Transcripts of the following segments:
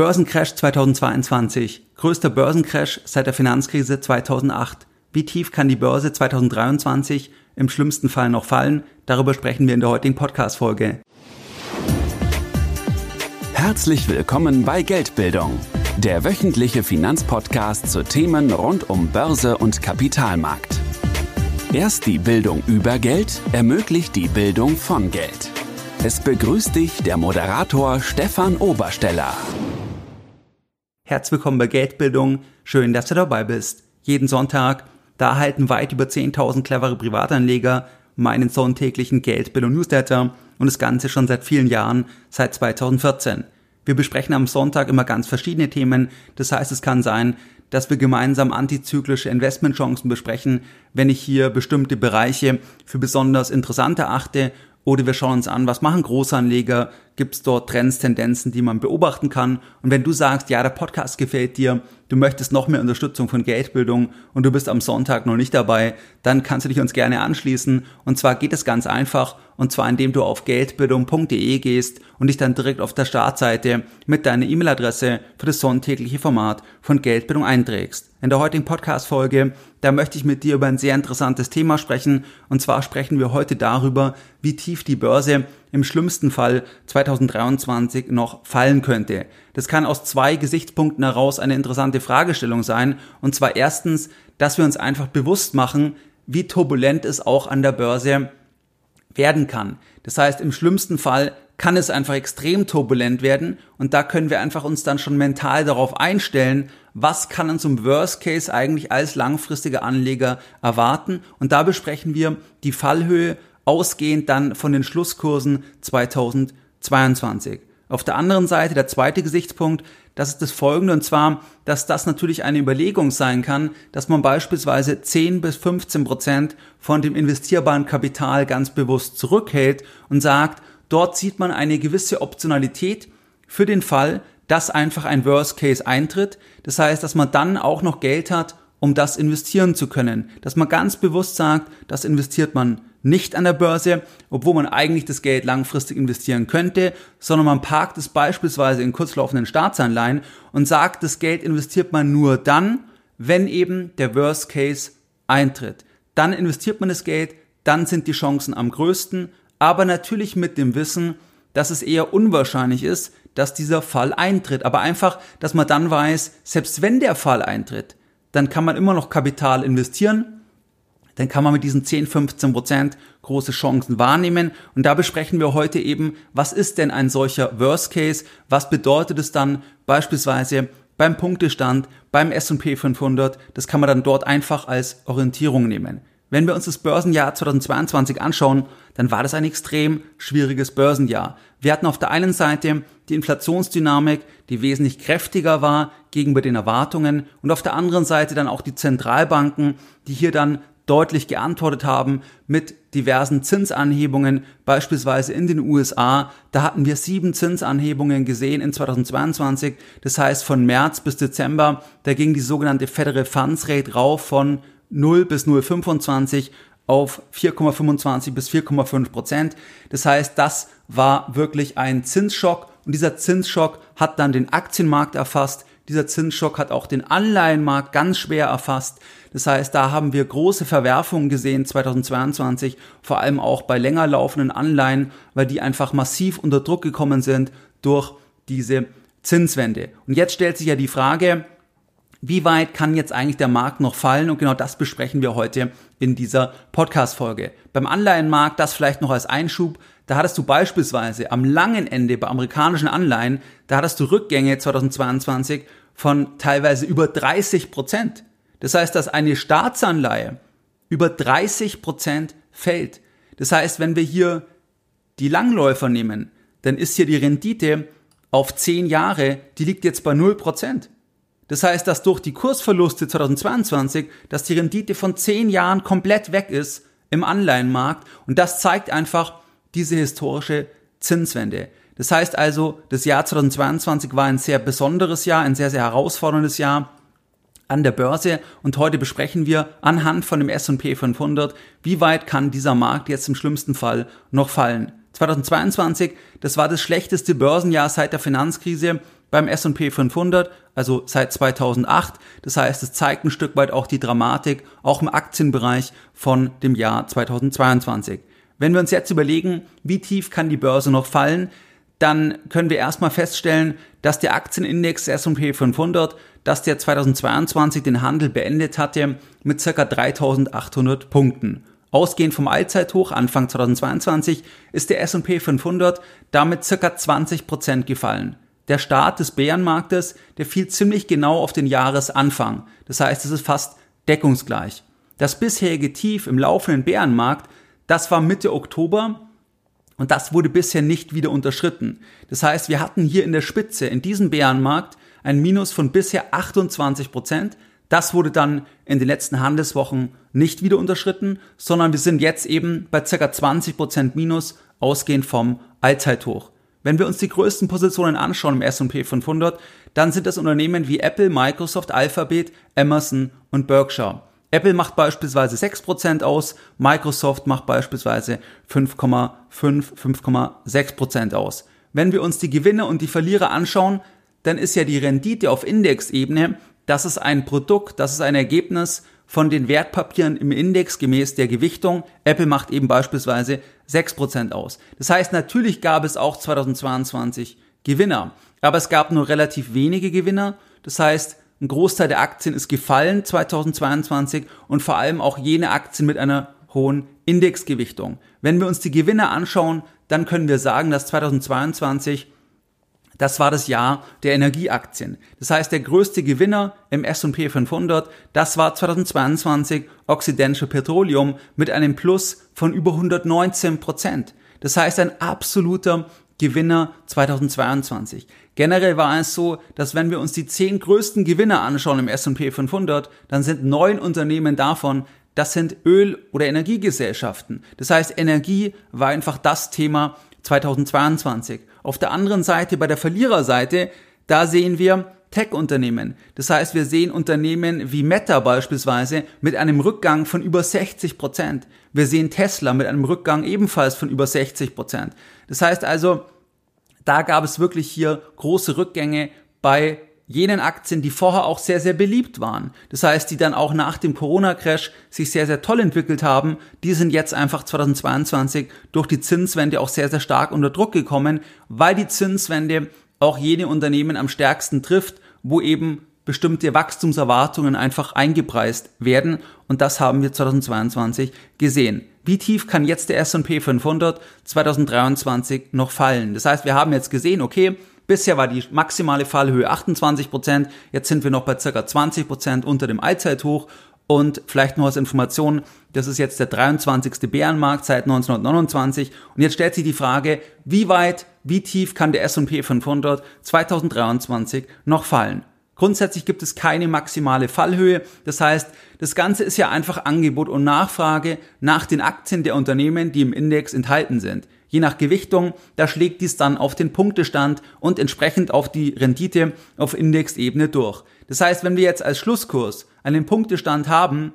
Börsencrash 2022. Größter Börsencrash seit der Finanzkrise 2008. Wie tief kann die Börse 2023 im schlimmsten Fall noch fallen? Darüber sprechen wir in der heutigen Podcast-Folge. Herzlich willkommen bei Geldbildung, der wöchentliche Finanzpodcast zu Themen rund um Börse und Kapitalmarkt. Erst die Bildung über Geld ermöglicht die Bildung von Geld. Es begrüßt dich der Moderator Stefan Obersteller. Herzlich willkommen bei Geldbildung. Schön, dass du dabei bist. Jeden Sonntag, da erhalten weit über 10.000 clevere Privatanleger meinen sonntäglichen Geldbildung Newsletter und das Ganze schon seit vielen Jahren, seit 2014. Wir besprechen am Sonntag immer ganz verschiedene Themen. Das heißt, es kann sein, dass wir gemeinsam antizyklische Investmentchancen besprechen, wenn ich hier bestimmte Bereiche für besonders interessant erachte oder wir schauen uns an, was machen Großanleger, gibt es dort Trends, Tendenzen, die man beobachten kann. Und wenn du sagst, ja, der Podcast gefällt dir, du möchtest noch mehr Unterstützung von Geldbildung und du bist am Sonntag noch nicht dabei, dann kannst du dich uns gerne anschließen. Und zwar geht es ganz einfach, und zwar indem du auf geldbildung.de gehst und dich dann direkt auf der Startseite mit deiner E-Mail-Adresse für das sonntägliche Format von Geldbildung einträgst. In der heutigen Podcast-Folge, da möchte ich mit dir über ein sehr interessantes Thema sprechen. Und zwar sprechen wir heute darüber, wie tief die Börse im schlimmsten Fall 2023 noch fallen könnte. Das kann aus zwei Gesichtspunkten heraus eine interessante Fragestellung sein. Und zwar erstens, dass wir uns einfach bewusst machen, wie turbulent es auch an der Börse werden kann. Das heißt, im schlimmsten Fall kann es einfach extrem turbulent werden und da können wir einfach uns dann schon mental darauf einstellen, was kann uns im Worst Case eigentlich als langfristiger Anleger erwarten und da besprechen wir die Fallhöhe ausgehend dann von den Schlusskursen 2022. Auf der anderen Seite der zweite Gesichtspunkt, das ist das folgende, und zwar, dass das natürlich eine Überlegung sein kann, dass man beispielsweise 10 bis 15 Prozent von dem investierbaren Kapital ganz bewusst zurückhält und sagt, Dort sieht man eine gewisse Optionalität für den Fall, dass einfach ein Worst Case eintritt. Das heißt, dass man dann auch noch Geld hat, um das investieren zu können. Dass man ganz bewusst sagt, das investiert man nicht an der Börse, obwohl man eigentlich das Geld langfristig investieren könnte, sondern man parkt es beispielsweise in kurzlaufenden Staatsanleihen und sagt, das Geld investiert man nur dann, wenn eben der Worst Case eintritt. Dann investiert man das Geld, dann sind die Chancen am größten aber natürlich mit dem Wissen, dass es eher unwahrscheinlich ist, dass dieser Fall eintritt. Aber einfach, dass man dann weiß, selbst wenn der Fall eintritt, dann kann man immer noch Kapital investieren, dann kann man mit diesen 10, 15 Prozent große Chancen wahrnehmen. Und da besprechen wir heute eben, was ist denn ein solcher Worst Case? Was bedeutet es dann beispielsweise beim Punktestand, beim S&P 500? Das kann man dann dort einfach als Orientierung nehmen. Wenn wir uns das Börsenjahr 2022 anschauen, dann war das ein extrem schwieriges Börsenjahr. Wir hatten auf der einen Seite die Inflationsdynamik, die wesentlich kräftiger war gegenüber den Erwartungen und auf der anderen Seite dann auch die Zentralbanken, die hier dann deutlich geantwortet haben mit diversen Zinsanhebungen, beispielsweise in den USA. Da hatten wir sieben Zinsanhebungen gesehen in 2022. Das heißt, von März bis Dezember, da ging die sogenannte Federal Funds Rate rauf von 0 bis 0,25 auf 4,25 bis 4,5 Prozent. Das heißt, das war wirklich ein Zinsschock und dieser Zinsschock hat dann den Aktienmarkt erfasst. Dieser Zinsschock hat auch den Anleihenmarkt ganz schwer erfasst. Das heißt, da haben wir große Verwerfungen gesehen 2022, vor allem auch bei länger laufenden Anleihen, weil die einfach massiv unter Druck gekommen sind durch diese Zinswende. Und jetzt stellt sich ja die Frage, wie weit kann jetzt eigentlich der Markt noch fallen? Und genau das besprechen wir heute in dieser Podcast-Folge. Beim Anleihenmarkt, das vielleicht noch als Einschub, da hattest du beispielsweise am langen Ende bei amerikanischen Anleihen, da hattest du Rückgänge 2022 von teilweise über 30 Prozent. Das heißt, dass eine Staatsanleihe über 30 Prozent fällt. Das heißt, wenn wir hier die Langläufer nehmen, dann ist hier die Rendite auf 10 Jahre, die liegt jetzt bei 0 Prozent. Das heißt, dass durch die Kursverluste 2022, dass die Rendite von zehn Jahren komplett weg ist im Anleihenmarkt und das zeigt einfach diese historische Zinswende. Das heißt also, das Jahr 2022 war ein sehr besonderes Jahr, ein sehr, sehr herausforderndes Jahr an der Börse und heute besprechen wir anhand von dem S&P 500, wie weit kann dieser Markt jetzt im schlimmsten Fall noch fallen. 2022, das war das schlechteste Börsenjahr seit der Finanzkrise beim S&P 500, also seit 2008. Das heißt, es zeigt ein Stück weit auch die Dramatik, auch im Aktienbereich von dem Jahr 2022. Wenn wir uns jetzt überlegen, wie tief kann die Börse noch fallen, dann können wir erstmal feststellen, dass der Aktienindex S&P 500, dass der 2022 den Handel beendet hatte mit circa 3800 Punkten. Ausgehend vom Allzeithoch Anfang 2022 ist der S&P 500 damit circa 20 Prozent gefallen. Der Start des Bärenmarktes, der fiel ziemlich genau auf den Jahresanfang. Das heißt, es ist fast deckungsgleich. Das bisherige Tief im laufenden Bärenmarkt, das war Mitte Oktober und das wurde bisher nicht wieder unterschritten. Das heißt, wir hatten hier in der Spitze, in diesem Bärenmarkt, ein Minus von bisher 28 Prozent. Das wurde dann in den letzten Handelswochen nicht wieder unterschritten, sondern wir sind jetzt eben bei ca. 20 Prozent Minus ausgehend vom Allzeithoch. Wenn wir uns die größten Positionen anschauen im S&P 500, dann sind das Unternehmen wie Apple, Microsoft, Alphabet, Emerson und Berkshire. Apple macht beispielsweise 6% aus, Microsoft macht beispielsweise 5,5, 5,6% aus. Wenn wir uns die Gewinner und die Verlierer anschauen, dann ist ja die Rendite auf Indexebene, das ist ein Produkt, das ist ein Ergebnis von den Wertpapieren im Index gemäß der Gewichtung. Apple macht eben beispielsweise 6% aus. Das heißt, natürlich gab es auch 2022 Gewinner, aber es gab nur relativ wenige Gewinner. Das heißt, ein Großteil der Aktien ist gefallen 2022 und vor allem auch jene Aktien mit einer hohen Indexgewichtung. Wenn wir uns die Gewinner anschauen, dann können wir sagen, dass 2022 das war das Jahr der Energieaktien. Das heißt, der größte Gewinner im S&P 500, das war 2022 Occidental Petroleum mit einem Plus von über 119 Prozent. Das heißt, ein absoluter Gewinner 2022. Generell war es so, dass wenn wir uns die zehn größten Gewinner anschauen im S&P 500, dann sind neun Unternehmen davon, das sind Öl- oder Energiegesellschaften. Das heißt, Energie war einfach das Thema 2022. Auf der anderen Seite, bei der Verliererseite, da sehen wir Tech-Unternehmen. Das heißt, wir sehen Unternehmen wie Meta beispielsweise mit einem Rückgang von über 60 Prozent. Wir sehen Tesla mit einem Rückgang ebenfalls von über 60 Prozent. Das heißt also, da gab es wirklich hier große Rückgänge bei jenen Aktien, die vorher auch sehr, sehr beliebt waren. Das heißt, die dann auch nach dem Corona-Crash sich sehr, sehr toll entwickelt haben, die sind jetzt einfach 2022 durch die Zinswende auch sehr, sehr stark unter Druck gekommen, weil die Zinswende auch jene Unternehmen am stärksten trifft, wo eben bestimmte Wachstumserwartungen einfach eingepreist werden. Und das haben wir 2022 gesehen. Wie tief kann jetzt der S&P 500 2023 noch fallen? Das heißt, wir haben jetzt gesehen, okay, Bisher war die maximale Fallhöhe 28 Prozent. Jetzt sind wir noch bei circa 20 Prozent unter dem Allzeithoch. Und vielleicht nur als Information, das ist jetzt der 23. Bärenmarkt seit 1929. Und jetzt stellt sich die Frage, wie weit, wie tief kann der S&P 500 2023 noch fallen? Grundsätzlich gibt es keine maximale Fallhöhe. Das heißt, das Ganze ist ja einfach Angebot und Nachfrage nach den Aktien der Unternehmen, die im Index enthalten sind. Je nach Gewichtung, da schlägt dies dann auf den Punktestand und entsprechend auf die Rendite auf Indexebene durch. Das heißt, wenn wir jetzt als Schlusskurs einen Punktestand haben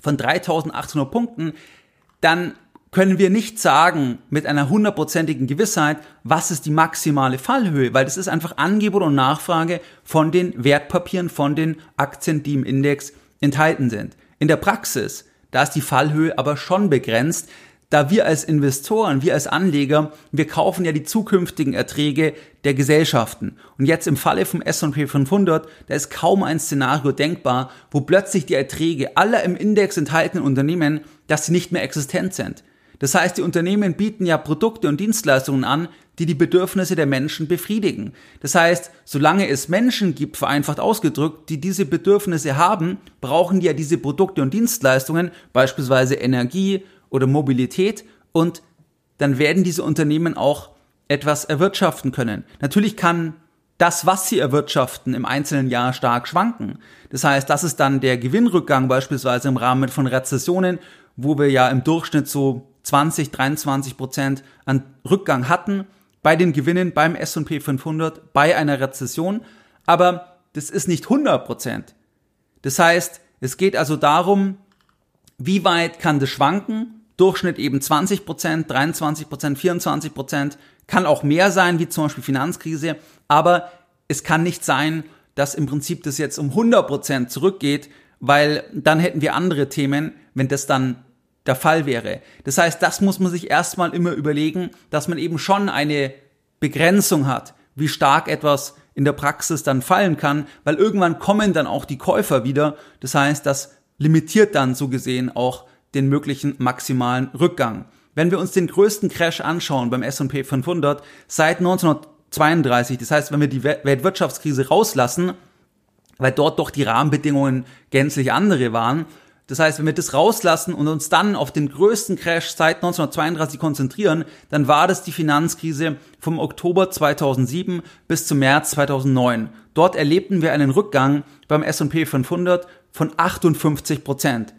von 3800 Punkten, dann können wir nicht sagen mit einer hundertprozentigen Gewissheit, was ist die maximale Fallhöhe, weil das ist einfach Angebot und Nachfrage von den Wertpapieren, von den Aktien, die im Index enthalten sind. In der Praxis, da ist die Fallhöhe aber schon begrenzt, da wir als Investoren, wir als Anleger, wir kaufen ja die zukünftigen Erträge der Gesellschaften. Und jetzt im Falle vom S&P 500, da ist kaum ein Szenario denkbar, wo plötzlich die Erträge aller im Index enthaltenen Unternehmen, dass sie nicht mehr existent sind. Das heißt, die Unternehmen bieten ja Produkte und Dienstleistungen an, die die Bedürfnisse der Menschen befriedigen. Das heißt, solange es Menschen gibt, vereinfacht ausgedrückt, die diese Bedürfnisse haben, brauchen die ja diese Produkte und Dienstleistungen, beispielsweise Energie, oder Mobilität und dann werden diese Unternehmen auch etwas erwirtschaften können. Natürlich kann das, was sie erwirtschaften, im einzelnen Jahr stark schwanken. Das heißt, das ist dann der Gewinnrückgang beispielsweise im Rahmen von Rezessionen, wo wir ja im Durchschnitt so 20, 23 Prozent an Rückgang hatten bei den Gewinnen beim S&P 500 bei einer Rezession. Aber das ist nicht 100 Prozent. Das heißt, es geht also darum, wie weit kann das schwanken Durchschnitt eben 20 Prozent, 23 Prozent, 24 Prozent, kann auch mehr sein, wie zum Beispiel Finanzkrise, aber es kann nicht sein, dass im Prinzip das jetzt um 100% zurückgeht, weil dann hätten wir andere Themen, wenn das dann der Fall wäre. Das heißt, das muss man sich erstmal immer überlegen, dass man eben schon eine Begrenzung hat, wie stark etwas in der Praxis dann fallen kann, weil irgendwann kommen dann auch die Käufer wieder. Das heißt, das limitiert dann so gesehen auch den möglichen maximalen Rückgang. Wenn wir uns den größten Crash anschauen beim S&P 500 seit 1932, das heißt, wenn wir die Weltwirtschaftskrise rauslassen, weil dort doch die Rahmenbedingungen gänzlich andere waren, das heißt, wenn wir das rauslassen und uns dann auf den größten Crash seit 1932 konzentrieren, dann war das die Finanzkrise vom Oktober 2007 bis zum März 2009. Dort erlebten wir einen Rückgang beim S&P 500 von 58 Prozent.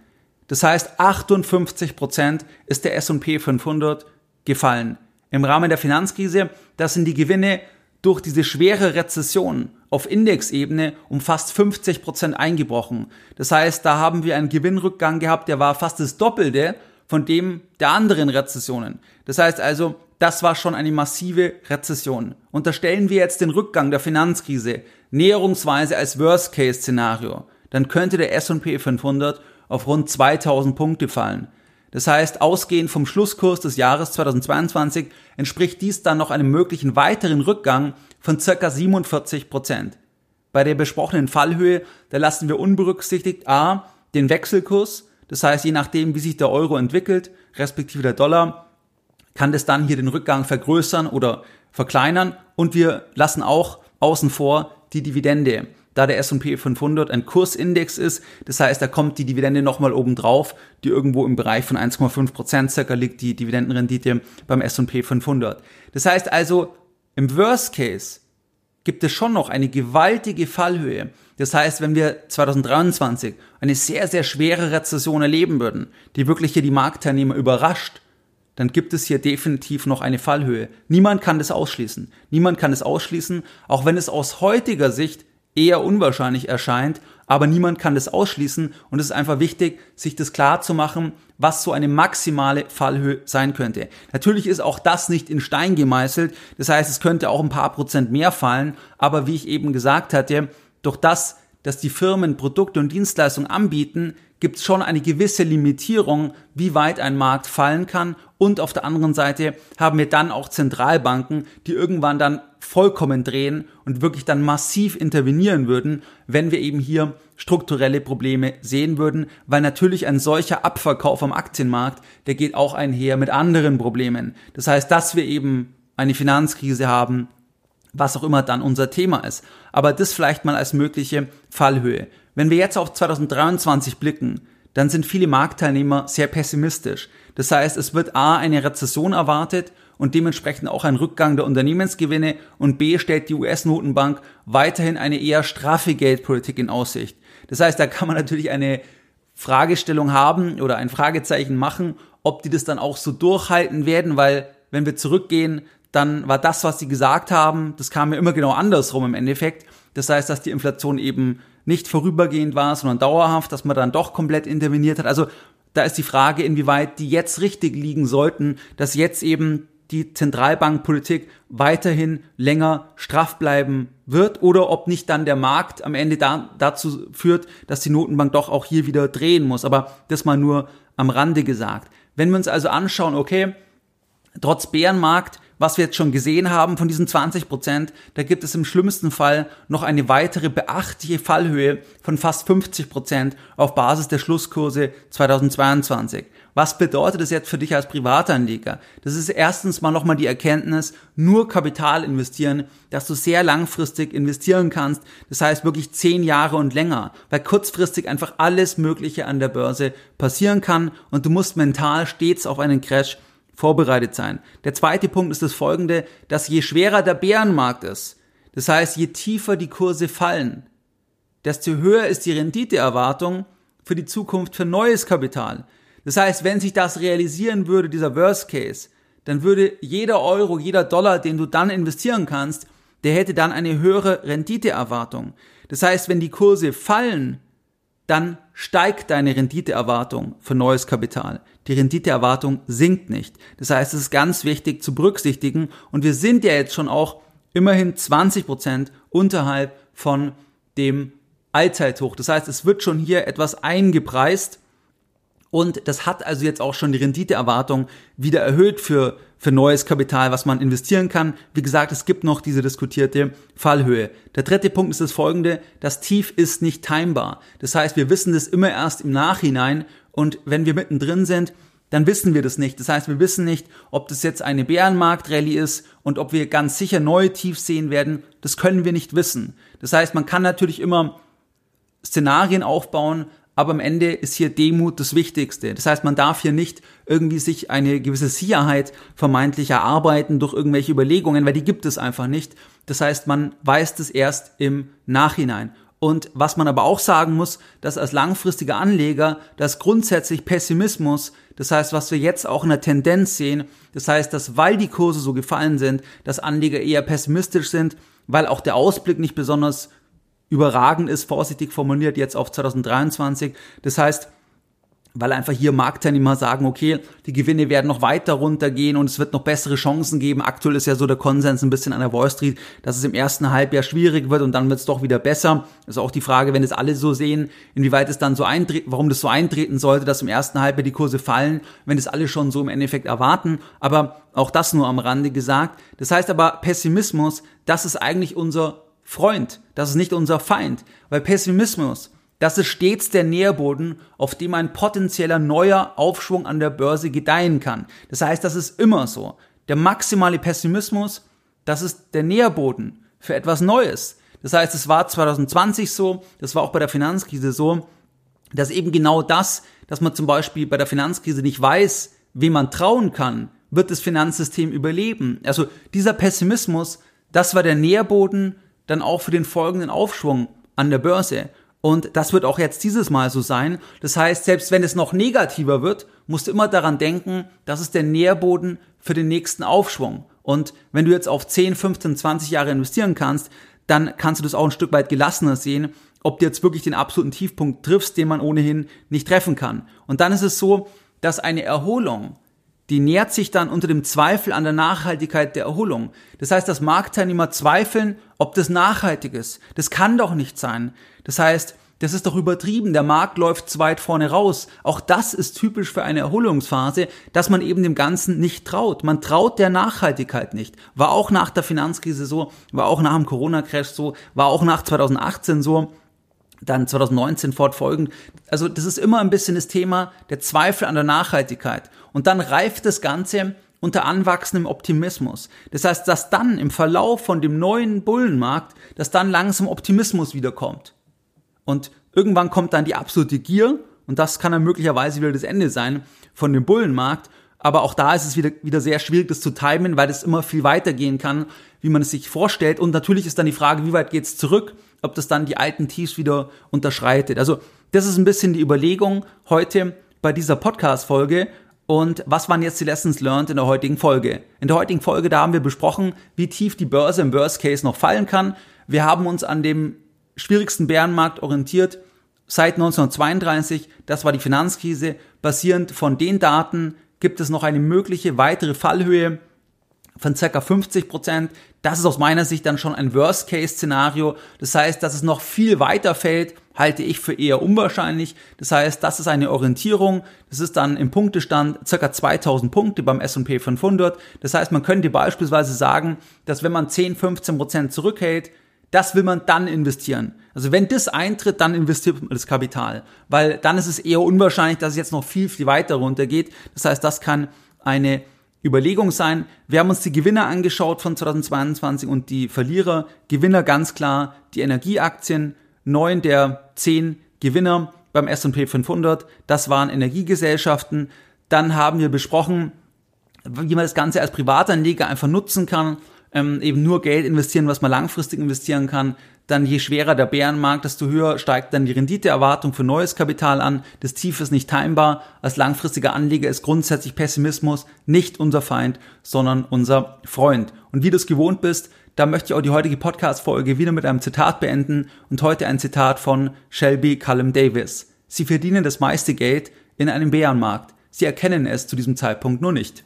Das heißt, 58 Prozent ist der S&P 500 gefallen. Im Rahmen der Finanzkrise, das sind die Gewinne durch diese schwere Rezession auf Indexebene um fast 50 Prozent eingebrochen. Das heißt, da haben wir einen Gewinnrückgang gehabt, der war fast das Doppelte von dem der anderen Rezessionen. Das heißt also, das war schon eine massive Rezession. Unterstellen wir jetzt den Rückgang der Finanzkrise näherungsweise als Worst-Case-Szenario, dann könnte der S&P 500 auf rund 2000 Punkte fallen. Das heißt, ausgehend vom Schlusskurs des Jahres 2022 entspricht dies dann noch einem möglichen weiteren Rückgang von circa 47 Prozent. Bei der besprochenen Fallhöhe, da lassen wir unberücksichtigt A, den Wechselkurs, das heißt, je nachdem, wie sich der Euro entwickelt, respektive der Dollar, kann das dann hier den Rückgang vergrößern oder verkleinern und wir lassen auch außen vor die Dividende da der S&P 500 ein Kursindex ist. Das heißt, da kommt die Dividende nochmal oben drauf, die irgendwo im Bereich von 1,5 Prozent circa liegt, die Dividendenrendite beim S&P 500. Das heißt also, im Worst Case gibt es schon noch eine gewaltige Fallhöhe. Das heißt, wenn wir 2023 eine sehr, sehr schwere Rezession erleben würden, die wirklich hier die Marktteilnehmer überrascht, dann gibt es hier definitiv noch eine Fallhöhe. Niemand kann das ausschließen. Niemand kann es ausschließen, auch wenn es aus heutiger Sicht eher unwahrscheinlich erscheint, aber niemand kann das ausschließen und es ist einfach wichtig, sich das klar zu machen, was so eine maximale Fallhöhe sein könnte. Natürlich ist auch das nicht in Stein gemeißelt, das heißt, es könnte auch ein paar Prozent mehr fallen, aber wie ich eben gesagt hatte, durch das, dass die Firmen Produkte und Dienstleistungen anbieten, gibt es schon eine gewisse Limitierung, wie weit ein Markt fallen kann. Und auf der anderen Seite haben wir dann auch Zentralbanken, die irgendwann dann vollkommen drehen und wirklich dann massiv intervenieren würden, wenn wir eben hier strukturelle Probleme sehen würden, weil natürlich ein solcher Abverkauf am Aktienmarkt, der geht auch einher mit anderen Problemen. Das heißt, dass wir eben eine Finanzkrise haben, was auch immer dann unser Thema ist. Aber das vielleicht mal als mögliche Fallhöhe. Wenn wir jetzt auf 2023 blicken, dann sind viele Marktteilnehmer sehr pessimistisch. Das heißt, es wird A eine Rezession erwartet und dementsprechend auch ein Rückgang der Unternehmensgewinne und B stellt die US-Notenbank weiterhin eine eher straffe Geldpolitik in Aussicht. Das heißt, da kann man natürlich eine Fragestellung haben oder ein Fragezeichen machen, ob die das dann auch so durchhalten werden, weil wenn wir zurückgehen, dann war das, was sie gesagt haben, das kam ja immer genau andersrum im Endeffekt. Das heißt, dass die Inflation eben nicht vorübergehend war, sondern dauerhaft, dass man dann doch komplett interveniert hat. Also da ist die Frage, inwieweit die jetzt richtig liegen sollten, dass jetzt eben die Zentralbankpolitik weiterhin länger straff bleiben wird oder ob nicht dann der Markt am Ende da, dazu führt, dass die Notenbank doch auch hier wieder drehen muss. Aber das mal nur am Rande gesagt. Wenn wir uns also anschauen, okay, trotz Bärenmarkt was wir jetzt schon gesehen haben von diesen 20 Prozent, da gibt es im schlimmsten Fall noch eine weitere beachtliche Fallhöhe von fast 50 Prozent auf Basis der Schlusskurse 2022. Was bedeutet das jetzt für dich als Privatanleger? Das ist erstens mal nochmal die Erkenntnis, nur Kapital investieren, dass du sehr langfristig investieren kannst. Das heißt wirklich zehn Jahre und länger, weil kurzfristig einfach alles Mögliche an der Börse passieren kann und du musst mental stets auf einen Crash vorbereitet sein. Der zweite Punkt ist das folgende, dass je schwerer der Bärenmarkt ist, das heißt, je tiefer die Kurse fallen, desto höher ist die Renditeerwartung für die Zukunft für neues Kapital. Das heißt, wenn sich das realisieren würde, dieser Worst Case, dann würde jeder Euro, jeder Dollar, den du dann investieren kannst, der hätte dann eine höhere Renditeerwartung. Das heißt, wenn die Kurse fallen, dann steigt deine Renditeerwartung für neues Kapital. Die Renditeerwartung sinkt nicht. Das heißt, es ist ganz wichtig zu berücksichtigen und wir sind ja jetzt schon auch immerhin 20 Prozent unterhalb von dem Allzeithoch. Das heißt, es wird schon hier etwas eingepreist und das hat also jetzt auch schon die Renditeerwartung wieder erhöht für, für neues Kapital, was man investieren kann. Wie gesagt, es gibt noch diese diskutierte Fallhöhe. Der dritte Punkt ist das folgende. Das Tief ist nicht timbar. Das heißt, wir wissen das immer erst im Nachhinein und wenn wir mittendrin sind, dann wissen wir das nicht. Das heißt, wir wissen nicht, ob das jetzt eine Bärenmarktrallye ist und ob wir ganz sicher neue Tiefs sehen werden. Das können wir nicht wissen. Das heißt, man kann natürlich immer Szenarien aufbauen, aber am Ende ist hier Demut das Wichtigste. Das heißt, man darf hier nicht irgendwie sich eine gewisse Sicherheit vermeintlich erarbeiten durch irgendwelche Überlegungen, weil die gibt es einfach nicht. Das heißt, man weiß das erst im Nachhinein. Und was man aber auch sagen muss, dass als langfristiger Anleger, dass grundsätzlich Pessimismus, das heißt, was wir jetzt auch in der Tendenz sehen, das heißt, dass weil die Kurse so gefallen sind, dass Anleger eher pessimistisch sind, weil auch der Ausblick nicht besonders überragend ist, vorsichtig formuliert, jetzt auf 2023. Das heißt, weil einfach hier Marktteilnehmer sagen, okay, die Gewinne werden noch weiter runtergehen und es wird noch bessere Chancen geben. Aktuell ist ja so der Konsens ein bisschen an der Wall Street, dass es im ersten Halbjahr schwierig wird und dann wird es doch wieder besser. Ist auch die Frage, wenn es alle so sehen, inwieweit es dann so eintritt, warum das so eintreten sollte, dass im ersten Halbjahr die Kurse fallen, wenn es alle schon so im Endeffekt erwarten. Aber auch das nur am Rande gesagt. Das heißt aber Pessimismus, das ist eigentlich unser Freund, das ist nicht unser Feind, weil Pessimismus, das ist stets der Nährboden, auf dem ein potenzieller neuer Aufschwung an der Börse gedeihen kann. Das heißt, das ist immer so. Der maximale Pessimismus, das ist der Nährboden für etwas Neues. Das heißt, es war 2020 so, das war auch bei der Finanzkrise so, dass eben genau das, dass man zum Beispiel bei der Finanzkrise nicht weiß, wem man trauen kann, wird das Finanzsystem überleben. Also dieser Pessimismus, das war der Nährboden dann auch für den folgenden Aufschwung an der Börse. Und das wird auch jetzt dieses Mal so sein. Das heißt, selbst wenn es noch negativer wird, musst du immer daran denken, das ist der Nährboden für den nächsten Aufschwung. Und wenn du jetzt auf 10, 15, 20 Jahre investieren kannst, dann kannst du das auch ein Stück weit gelassener sehen, ob du jetzt wirklich den absoluten Tiefpunkt triffst, den man ohnehin nicht treffen kann. Und dann ist es so, dass eine Erholung die nährt sich dann unter dem Zweifel an der Nachhaltigkeit der Erholung. Das heißt, dass Marktteilnehmer zweifeln, ob das nachhaltig ist. Das kann doch nicht sein. Das heißt, das ist doch übertrieben, der Markt läuft zu weit vorne raus. Auch das ist typisch für eine Erholungsphase, dass man eben dem Ganzen nicht traut. Man traut der Nachhaltigkeit nicht. War auch nach der Finanzkrise so, war auch nach dem Corona-Crash so, war auch nach 2018 so dann 2019 fortfolgend. Also das ist immer ein bisschen das Thema der Zweifel an der Nachhaltigkeit. Und dann reift das Ganze unter anwachsendem Optimismus. Das heißt, dass dann im Verlauf von dem neuen Bullenmarkt, dass dann langsam Optimismus wiederkommt. Und irgendwann kommt dann die absolute Gier und das kann dann möglicherweise wieder das Ende sein von dem Bullenmarkt. Aber auch da ist es wieder, wieder sehr schwierig, das zu timen, weil es immer viel weiter gehen kann, wie man es sich vorstellt. Und natürlich ist dann die Frage, wie weit geht es zurück, ob das dann die alten Tiefs wieder unterschreitet. Also das ist ein bisschen die Überlegung heute bei dieser Podcast-Folge. Und was waren jetzt die Lessons learned in der heutigen Folge? In der heutigen Folge, da haben wir besprochen, wie tief die Börse im Worst Case noch fallen kann. Wir haben uns an dem schwierigsten Bärenmarkt orientiert seit 1932. Das war die Finanzkrise. Basierend von den Daten gibt es noch eine mögliche weitere Fallhöhe von circa 50 Prozent. Das ist aus meiner Sicht dann schon ein Worst-Case-Szenario. Das heißt, dass es noch viel weiter fällt, halte ich für eher unwahrscheinlich. Das heißt, das ist eine Orientierung. Das ist dann im Punktestand circa 2000 Punkte beim S&P 500. Das heißt, man könnte beispielsweise sagen, dass wenn man 10, 15 Prozent zurückhält, das will man dann investieren. Also wenn das eintritt, dann investiert man das Kapital. Weil dann ist es eher unwahrscheinlich, dass es jetzt noch viel, viel weiter runtergeht. Das heißt, das kann eine Überlegung sein. Wir haben uns die Gewinner angeschaut von 2022 und die Verlierer. Gewinner ganz klar die Energieaktien. Neun der zehn Gewinner beim S&P 500. Das waren Energiegesellschaften. Dann haben wir besprochen, wie man das Ganze als Privatanleger einfach nutzen kann ähm, eben nur Geld investieren, was man langfristig investieren kann, dann je schwerer der Bärenmarkt, desto höher steigt dann die Renditeerwartung für neues Kapital an. Das Tief ist nicht timbar. Als langfristiger Anleger ist grundsätzlich Pessimismus nicht unser Feind, sondern unser Freund. Und wie du es gewohnt bist, da möchte ich auch die heutige Podcast-Folge wieder mit einem Zitat beenden und heute ein Zitat von Shelby Callum Davis. Sie verdienen das meiste Geld in einem Bärenmarkt. Sie erkennen es zu diesem Zeitpunkt nur nicht.